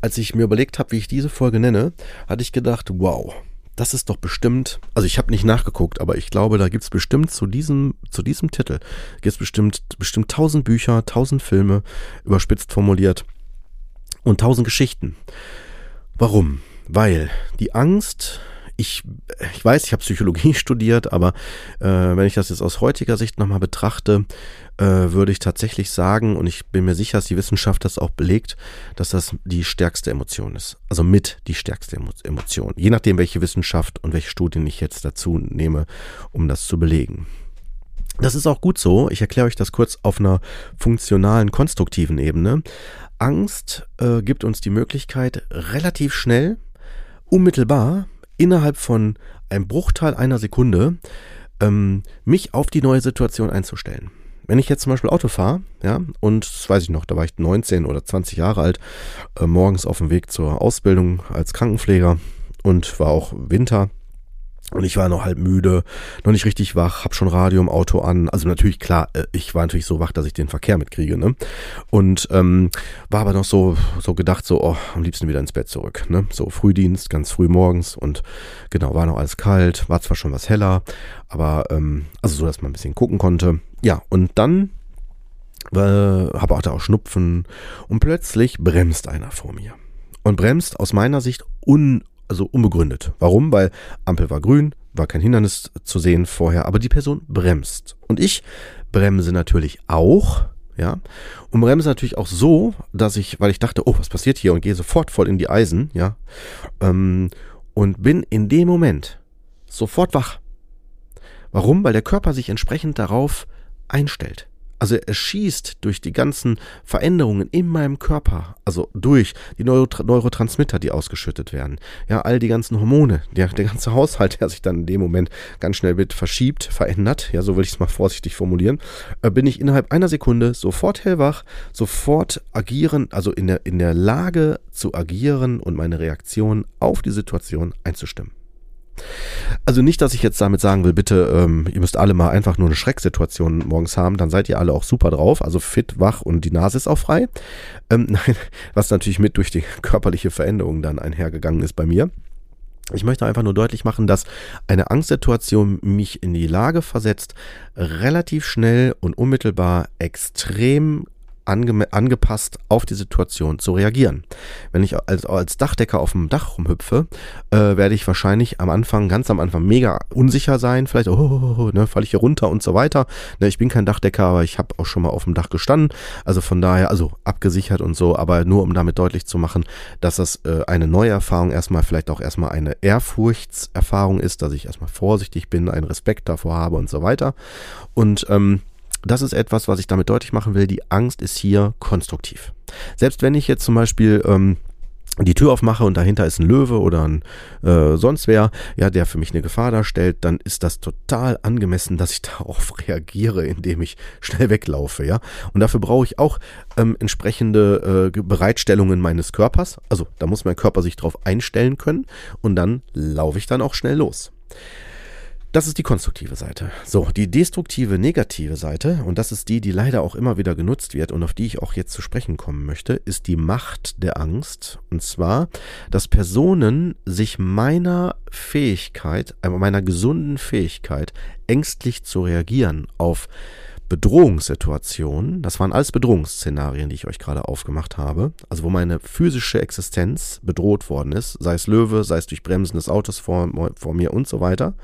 Als ich mir überlegt habe, wie ich diese Folge nenne, hatte ich gedacht, wow, das ist doch bestimmt, also ich habe nicht nachgeguckt, aber ich glaube, da gibt es bestimmt zu diesem, zu diesem Titel, gibt es bestimmt, bestimmt tausend Bücher, tausend Filme, überspitzt formuliert und tausend Geschichten. Warum? Weil die Angst ich, ich weiß, ich habe Psychologie studiert, aber äh, wenn ich das jetzt aus heutiger Sicht nochmal betrachte, äh, würde ich tatsächlich sagen, und ich bin mir sicher, dass die Wissenschaft das auch belegt, dass das die stärkste Emotion ist. Also mit die stärkste Emotion. Je nachdem, welche Wissenschaft und welche Studien ich jetzt dazu nehme, um das zu belegen. Das ist auch gut so. Ich erkläre euch das kurz auf einer funktionalen, konstruktiven Ebene. Angst äh, gibt uns die Möglichkeit, relativ schnell, unmittelbar innerhalb von einem Bruchteil einer Sekunde ähm, mich auf die neue Situation einzustellen. Wenn ich jetzt zum Beispiel Auto fahre, ja, und das weiß ich noch, da war ich 19 oder 20 Jahre alt, äh, morgens auf dem Weg zur Ausbildung als Krankenpfleger und war auch Winter, und ich war noch halb müde, noch nicht richtig wach, hab schon Radio im Auto an. Also natürlich, klar, äh, ich war natürlich so wach, dass ich den Verkehr mitkriege, ne? Und ähm, war aber noch so, so gedacht, so, oh, am liebsten wieder ins Bett zurück, ne? So Frühdienst, ganz früh morgens und genau, war noch alles kalt, war zwar schon was heller, aber ähm, also so, dass man ein bisschen gucken konnte. Ja, und dann äh, habe auch da auch Schnupfen und plötzlich bremst einer vor mir. Und bremst aus meiner Sicht un also unbegründet. Warum? Weil Ampel war grün, war kein Hindernis zu sehen vorher, aber die Person bremst. Und ich bremse natürlich auch, ja, und bremse natürlich auch so, dass ich, weil ich dachte, oh, was passiert hier und gehe sofort voll in die Eisen, ja, ähm, und bin in dem Moment sofort wach. Warum? Weil der Körper sich entsprechend darauf einstellt. Also er schießt durch die ganzen Veränderungen in meinem Körper, also durch die Neuro Neurotransmitter, die ausgeschüttet werden. Ja, all die ganzen Hormone, der, der ganze Haushalt, der sich dann in dem Moment ganz schnell mit verschiebt, verändert, ja, so will ich es mal vorsichtig formulieren, äh, bin ich innerhalb einer Sekunde sofort hellwach, sofort agieren, also in der, in der Lage zu agieren und meine Reaktion auf die Situation einzustimmen. Also nicht, dass ich jetzt damit sagen will, bitte, ähm, ihr müsst alle mal einfach nur eine Schrecksituation morgens haben, dann seid ihr alle auch super drauf, also fit, wach und die Nase ist auch frei. Ähm, nein, was natürlich mit durch die körperliche Veränderung dann einhergegangen ist bei mir. Ich möchte einfach nur deutlich machen, dass eine Angstsituation mich in die Lage versetzt, relativ schnell und unmittelbar extrem angepasst auf die Situation zu reagieren. Wenn ich als, als Dachdecker auf dem Dach rumhüpfe, äh, werde ich wahrscheinlich am Anfang, ganz am Anfang mega unsicher sein, vielleicht, oh, oh, oh ne, falle ich hier runter und so weiter. Ne, ich bin kein Dachdecker, aber ich habe auch schon mal auf dem Dach gestanden. Also von daher, also abgesichert und so, aber nur um damit deutlich zu machen, dass das äh, eine neue Erfahrung erstmal vielleicht auch erstmal eine Ehrfurchtserfahrung ist, dass ich erstmal vorsichtig bin, einen Respekt davor habe und so weiter. Und ähm, das ist etwas, was ich damit deutlich machen will. Die Angst ist hier konstruktiv. Selbst wenn ich jetzt zum Beispiel ähm, die Tür aufmache und dahinter ist ein Löwe oder ein äh, sonst wer, ja, der für mich eine Gefahr darstellt, dann ist das total angemessen, dass ich darauf reagiere, indem ich schnell weglaufe, ja. Und dafür brauche ich auch ähm, entsprechende äh, Bereitstellungen meines Körpers. Also da muss mein Körper sich drauf einstellen können und dann laufe ich dann auch schnell los. Das ist die konstruktive Seite. So, die destruktive, negative Seite, und das ist die, die leider auch immer wieder genutzt wird und auf die ich auch jetzt zu sprechen kommen möchte, ist die Macht der Angst. Und zwar, dass Personen sich meiner Fähigkeit, äh, meiner gesunden Fähigkeit, ängstlich zu reagieren auf Bedrohungssituationen, das waren alles Bedrohungsszenarien, die ich euch gerade aufgemacht habe, also wo meine physische Existenz bedroht worden ist, sei es Löwe, sei es durch Bremsen des Autos vor, vor mir und so weiter.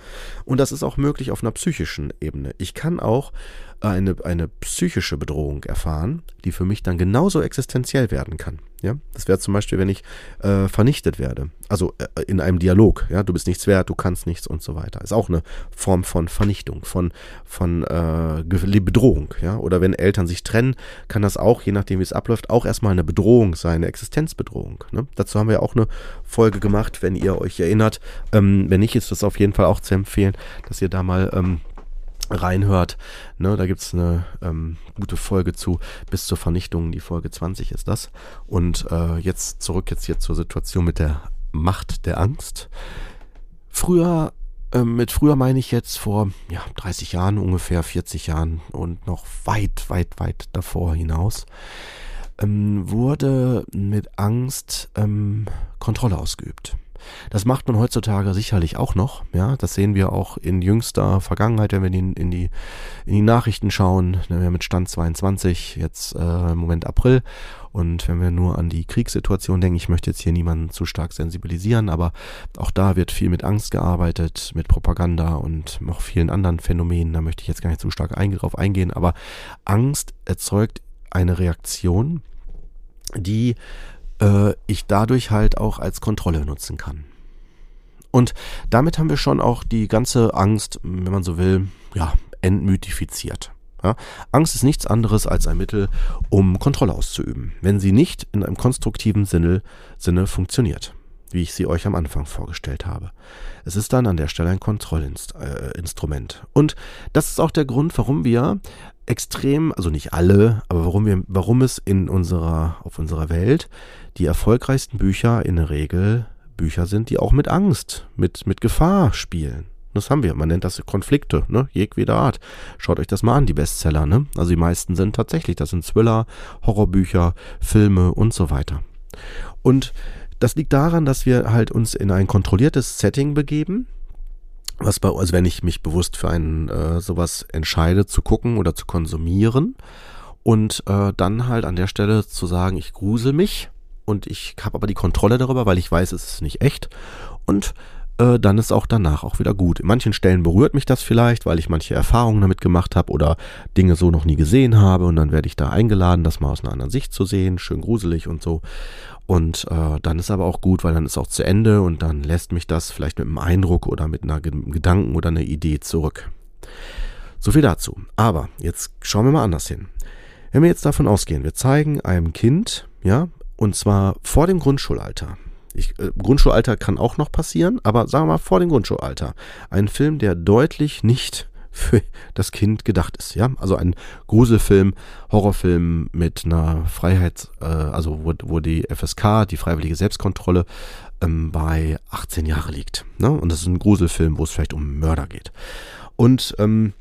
Und das ist auch möglich auf einer psychischen Ebene. Ich kann auch eine, eine psychische Bedrohung erfahren, die für mich dann genauso existenziell werden kann. Ja, das wäre zum Beispiel, wenn ich äh, vernichtet werde. Also äh, in einem Dialog. Ja, du bist nichts wert, du kannst nichts und so weiter. Ist auch eine Form von Vernichtung, von von äh, Bedrohung. Ja, oder wenn Eltern sich trennen, kann das auch, je nachdem wie es abläuft, auch erstmal eine Bedrohung sein, eine Existenzbedrohung. Ne? Dazu haben wir auch eine Folge gemacht, wenn ihr euch erinnert. Ähm, wenn nicht, ist das auf jeden Fall auch zu empfehlen, dass ihr da mal ähm, reinhört. Ne, da gibt's eine ähm, gute Folge zu, bis zur Vernichtung, die Folge 20 ist das. Und äh, jetzt zurück jetzt hier zur Situation mit der Macht der Angst. Früher, äh, mit früher meine ich jetzt vor ja, 30 Jahren, ungefähr 40 Jahren und noch weit, weit, weit davor hinaus, ähm, wurde mit Angst ähm, Kontrolle ausgeübt. Das macht man heutzutage sicherlich auch noch. Ja, das sehen wir auch in jüngster Vergangenheit, wenn wir in, in die, in die Nachrichten schauen. Wir haben mit Stand 22 jetzt äh, im Moment April. Und wenn wir nur an die Kriegssituation denken, ich möchte jetzt hier niemanden zu stark sensibilisieren, aber auch da wird viel mit Angst gearbeitet, mit Propaganda und noch vielen anderen Phänomenen. Da möchte ich jetzt gar nicht zu stark drauf eingehen. Aber Angst erzeugt eine Reaktion, die äh, ich dadurch halt auch als Kontrolle nutzen kann. Und damit haben wir schon auch die ganze Angst, wenn man so will, ja, entmythifiziert. Ja, Angst ist nichts anderes als ein Mittel, um Kontrolle auszuüben, wenn sie nicht in einem konstruktiven Sinne, Sinne funktioniert, wie ich sie euch am Anfang vorgestellt habe. Es ist dann an der Stelle ein Kontrollinstrument. Und das ist auch der Grund, warum wir extrem, also nicht alle, aber warum wir, warum es in unserer, auf unserer Welt die erfolgreichsten Bücher in der Regel Bücher sind, die auch mit Angst, mit, mit Gefahr spielen. Das haben wir. Man nennt das Konflikte, ne? Jegweder Art. Schaut euch das mal an, die Bestseller, ne? Also die meisten sind tatsächlich, das sind Thriller, Horrorbücher, Filme und so weiter. Und das liegt daran, dass wir halt uns in ein kontrolliertes Setting begeben, was bei, also wenn ich mich bewusst für einen äh, sowas entscheide zu gucken oder zu konsumieren und äh, dann halt an der Stelle zu sagen, ich grusel mich und ich habe aber die Kontrolle darüber, weil ich weiß, es ist nicht echt und äh, dann ist auch danach auch wieder gut. In manchen Stellen berührt mich das vielleicht, weil ich manche Erfahrungen damit gemacht habe oder Dinge so noch nie gesehen habe und dann werde ich da eingeladen, das mal aus einer anderen Sicht zu sehen, schön gruselig und so. Und äh, dann ist aber auch gut, weil dann ist auch zu Ende und dann lässt mich das vielleicht mit einem Eindruck oder mit einer Gedanken oder einer Idee zurück. So viel dazu. Aber jetzt schauen wir mal anders hin. Wenn wir jetzt davon ausgehen, wir zeigen einem Kind, ja, und zwar vor dem Grundschulalter. Ich, äh, Grundschulalter kann auch noch passieren, aber sagen wir mal vor dem Grundschulalter. Ein Film, der deutlich nicht für das Kind gedacht ist. Ja, also ein Gruselfilm, Horrorfilm mit einer Freiheit, äh, also wo, wo die FSK, die freiwillige Selbstkontrolle, ähm, bei 18 Jahre liegt. Ne? Und das ist ein Gruselfilm, wo es vielleicht um Mörder geht. Und ähm,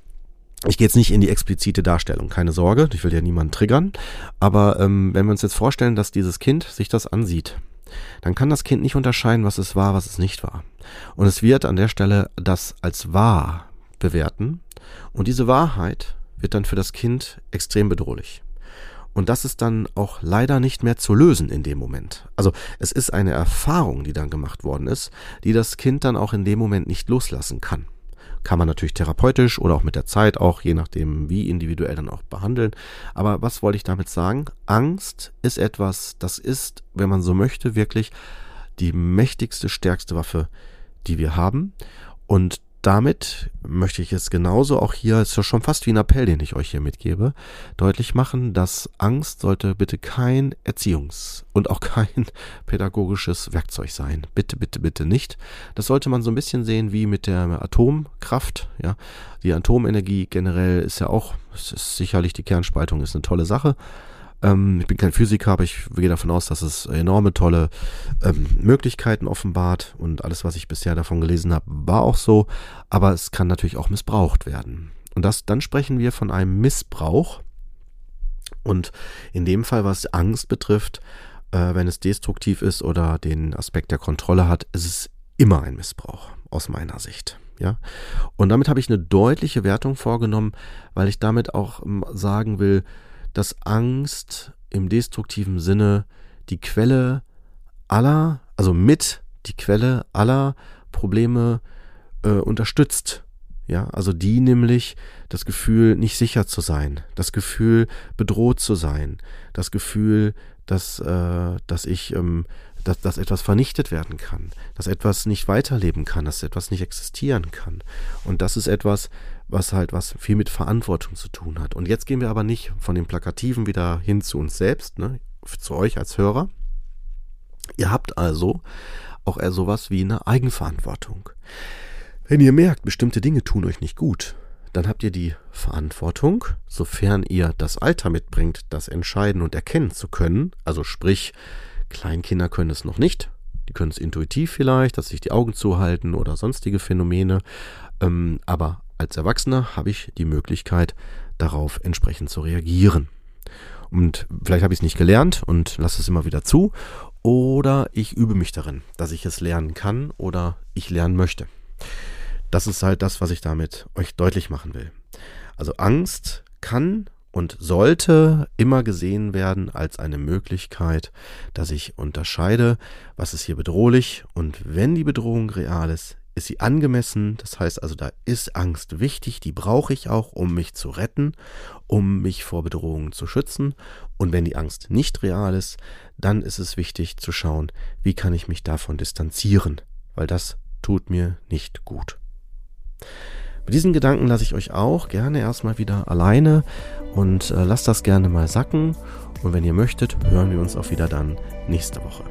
ich gehe jetzt nicht in die explizite Darstellung, keine Sorge, ich will ja niemanden triggern. Aber ähm, wenn wir uns jetzt vorstellen, dass dieses Kind sich das ansieht, dann kann das Kind nicht unterscheiden, was es war, was es nicht war. Und es wird an der Stelle das als wahr bewerten. Und diese Wahrheit wird dann für das Kind extrem bedrohlich. Und das ist dann auch leider nicht mehr zu lösen in dem Moment. Also es ist eine Erfahrung, die dann gemacht worden ist, die das Kind dann auch in dem Moment nicht loslassen kann. Kann man natürlich therapeutisch oder auch mit der Zeit auch, je nachdem wie individuell dann auch behandeln. Aber was wollte ich damit sagen? Angst ist etwas, das ist, wenn man so möchte, wirklich die mächtigste, stärkste Waffe, die wir haben. Und damit möchte ich es genauso auch hier, ist ja schon fast wie ein Appell, den ich euch hier mitgebe, deutlich machen, dass Angst sollte bitte kein Erziehungs- und auch kein pädagogisches Werkzeug sein. Bitte, bitte, bitte nicht. Das sollte man so ein bisschen sehen wie mit der Atomkraft. Ja, die Atomenergie generell ist ja auch, ist sicherlich die Kernspaltung ist eine tolle Sache. Ähm, ich bin kein Physiker, aber ich gehe davon aus, dass es enorme tolle ähm, Möglichkeiten offenbart und alles, was ich bisher davon gelesen habe, war auch so. Aber es kann natürlich auch missbraucht werden. Und das, dann sprechen wir von einem Missbrauch. Und in dem Fall, was Angst betrifft, äh, wenn es destruktiv ist oder den Aspekt der Kontrolle hat, ist es immer ein Missbrauch aus meiner Sicht. Ja, und damit habe ich eine deutliche Wertung vorgenommen, weil ich damit auch ähm, sagen will, dass Angst im destruktiven Sinne die Quelle aller, also mit die Quelle aller Probleme äh, unterstützt. Ja, also die nämlich das Gefühl, nicht sicher zu sein, das Gefühl, bedroht zu sein, das Gefühl, dass, äh, dass ich, ähm, dass, dass etwas vernichtet werden kann, dass etwas nicht weiterleben kann, dass etwas nicht existieren kann. Und das ist etwas, was halt was viel mit Verantwortung zu tun hat. Und jetzt gehen wir aber nicht von dem Plakativen wieder hin zu uns selbst, ne, zu euch als Hörer. Ihr habt also auch eher sowas wie eine Eigenverantwortung. Wenn ihr merkt, bestimmte Dinge tun euch nicht gut, dann habt ihr die Verantwortung, sofern ihr das Alter mitbringt, das entscheiden und erkennen zu können, also sprich, Kleinkinder können es noch nicht, die können es intuitiv vielleicht, dass sich die Augen zuhalten oder sonstige Phänomene, ähm, aber als Erwachsener habe ich die Möglichkeit, darauf entsprechend zu reagieren. Und vielleicht habe ich es nicht gelernt und lasse es immer wieder zu, oder ich übe mich darin, dass ich es lernen kann oder ich lernen möchte. Das ist halt das, was ich damit euch deutlich machen will. Also Angst kann und sollte immer gesehen werden als eine Möglichkeit, dass ich unterscheide, was ist hier bedrohlich und wenn die Bedrohung real ist, ist sie angemessen. Das heißt also, da ist Angst wichtig, die brauche ich auch, um mich zu retten, um mich vor Bedrohungen zu schützen. Und wenn die Angst nicht real ist, dann ist es wichtig zu schauen, wie kann ich mich davon distanzieren, weil das tut mir nicht gut. Mit diesen Gedanken lasse ich euch auch gerne erstmal wieder alleine und äh, lasst das gerne mal sacken. Und wenn ihr möchtet, hören wir uns auch wieder dann nächste Woche.